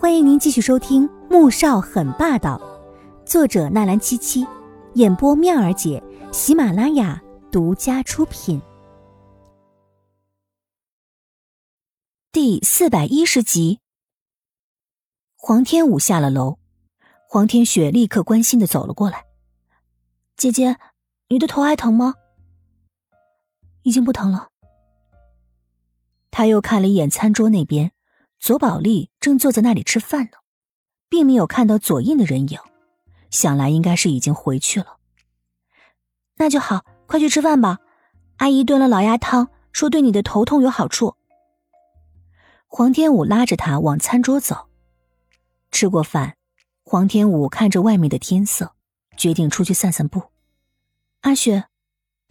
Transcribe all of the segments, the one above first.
欢迎您继续收听《穆少很霸道》，作者纳兰七七，演播妙儿姐，喜马拉雅独家出品。第四百一十集，黄天武下了楼，黄天雪立刻关心的走了过来：“姐姐，你的头还疼吗？”“已经不疼了。”他又看了一眼餐桌那边。左宝莉正坐在那里吃饭呢，并没有看到左印的人影，想来应该是已经回去了。那就好，快去吃饭吧。阿姨炖了老鸭汤，说对你的头痛有好处。黄天武拉着他往餐桌走。吃过饭，黄天武看着外面的天色，决定出去散散步。阿雪，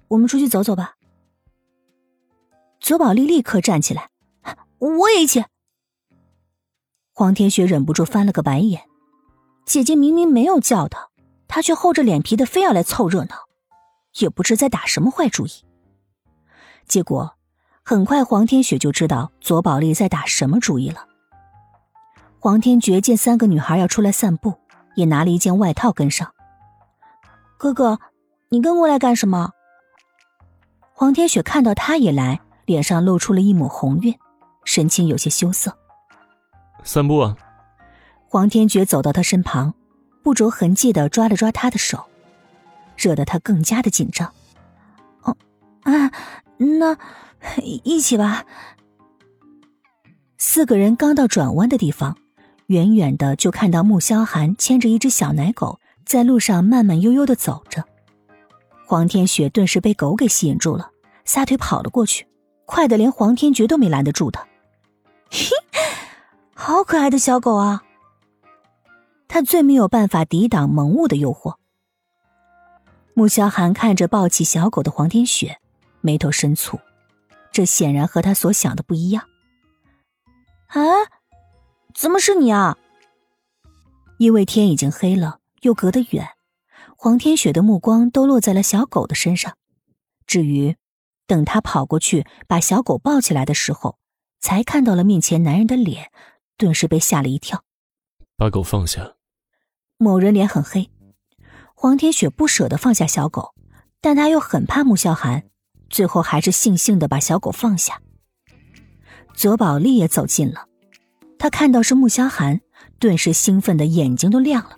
我们出去走走吧。左宝莉立刻站起来，我也一起。黄天雪忍不住翻了个白眼，姐姐明明没有叫他，他却厚着脸皮的非要来凑热闹，也不知在打什么坏主意。结果，很快黄天雪就知道左宝莉在打什么主意了。黄天觉见三个女孩要出来散步，也拿了一件外套跟上。哥哥，你跟过来干什么？黄天雪看到他也来，脸上露出了一抹红晕，神情有些羞涩。散步啊！黄天觉走到他身旁，不着痕迹的抓了抓他的手，惹得他更加的紧张。哦，啊，那一起吧。四个人刚到转弯的地方，远远的就看到穆萧寒牵着一只小奶狗在路上慢慢悠悠的走着。黄天雪顿时被狗给吸引住了，撒腿跑了过去，快的连黄天觉都没拦得住他。嘿。好可爱的小狗啊！他最没有办法抵挡萌物的诱惑。穆萧寒看着抱起小狗的黄天雪，眉头深蹙，这显然和他所想的不一样。啊，怎么是你啊？因为天已经黑了，又隔得远，黄天雪的目光都落在了小狗的身上。至于等他跑过去把小狗抱起来的时候，才看到了面前男人的脸。顿时被吓了一跳，把狗放下。某人脸很黑，黄天雪不舍得放下小狗，但他又很怕穆萧寒，最后还是悻悻的把小狗放下。左宝莉也走近了，他看到是穆萧寒，顿时兴奋的眼睛都亮了。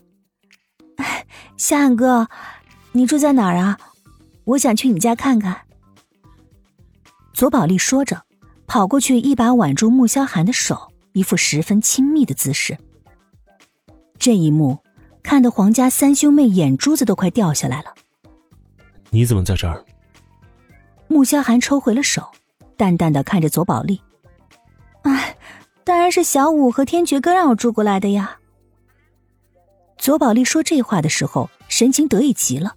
萧寒哥，你住在哪儿啊？我想去你家看看。左宝莉说着，跑过去一把挽住穆萧寒的手。一副十分亲密的姿势，这一幕看得黄家三兄妹眼珠子都快掉下来了。你怎么在这儿？穆萧寒抽回了手，淡淡的看着左宝丽：“哎，当然是小五和天爵哥让我住过来的呀。”左宝丽说这话的时候，神情得意极了，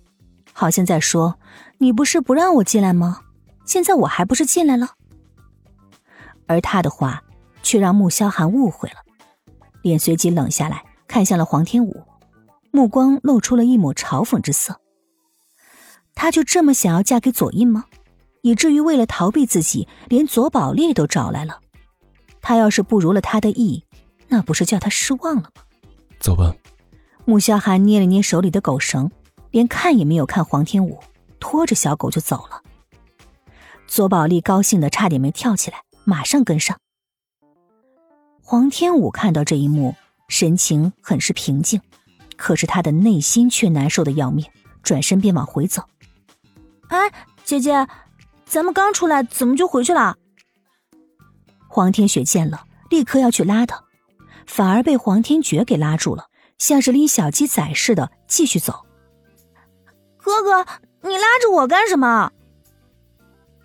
好像在说：“你不是不让我进来吗？现在我还不是进来了？”而他的话。却让穆萧寒误会了，脸随即冷下来，看向了黄天武，目光露出了一抹嘲讽之色。他就这么想要嫁给左印吗？以至于为了逃避自己，连左宝丽都找来了。他要是不如了他的意，那不是叫他失望了吗？走吧。穆萧寒捏了捏手里的狗绳，连看也没有看黄天武，拖着小狗就走了。左宝丽高兴的差点没跳起来，马上跟上。黄天武看到这一幕，神情很是平静，可是他的内心却难受的要命，转身便往回走。哎，姐姐，咱们刚出来，怎么就回去了？黄天雪见了，立刻要去拉他，反而被黄天觉给拉住了，像是拎小鸡仔似的继续走。哥哥，你拉着我干什么？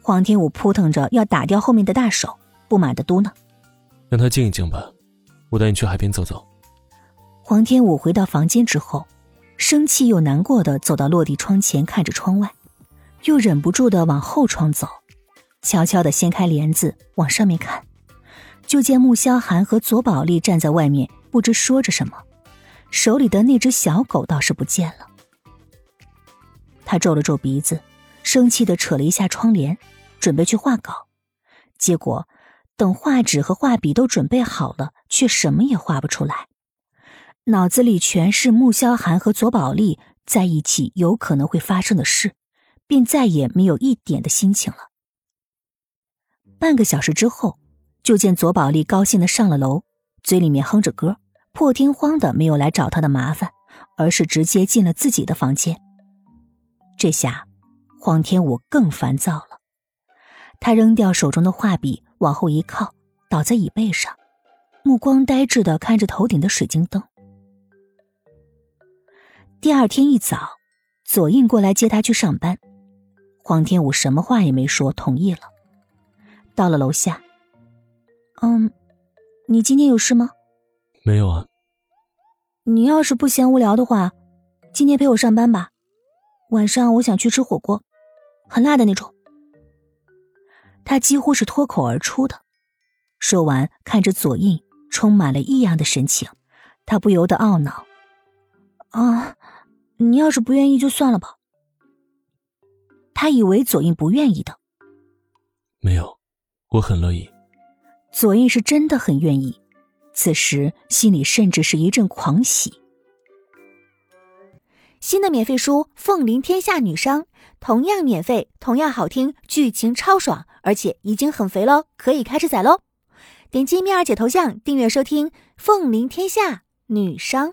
黄天武扑腾着要打掉后面的大手，不满的嘟囔。让他静一静吧，我带你去海边走走。黄天武回到房间之后，生气又难过的走到落地窗前，看着窗外，又忍不住的往后窗走，悄悄的掀开帘子往上面看，就见穆萧寒和左宝莉站在外面，不知说着什么，手里的那只小狗倒是不见了。他皱了皱鼻子，生气的扯了一下窗帘，准备去画稿，结果。等画纸和画笔都准备好了，却什么也画不出来，脑子里全是穆萧寒和左宝丽在一起有可能会发生的事，便再也没有一点的心情了。半个小时之后，就见左宝丽高兴的上了楼，嘴里面哼着歌，破天荒的没有来找他的麻烦，而是直接进了自己的房间。这下，黄天武更烦躁了，他扔掉手中的画笔，往后一靠，倒在椅背上。目光呆滞的看着头顶的水晶灯。第二天一早，左印过来接他去上班，黄天武什么话也没说，同意了。到了楼下，嗯，你今天有事吗？没有啊。你要是不嫌无聊的话，今天陪我上班吧。晚上我想去吃火锅，很辣的那种。他几乎是脱口而出的，说完看着左印。充满了异样的神情，他不由得懊恼：“啊，你要是不愿意就算了吧。”他以为左印不愿意的，没有，我很乐意。左印是真的很愿意，此时心里甚至是一阵狂喜。新的免费书《凤临天下女商》，同样免费，同样好听，剧情超爽，而且已经很肥喽，可以开始宰喽！点击蜜儿姐头像订阅收听《凤临天下女商》。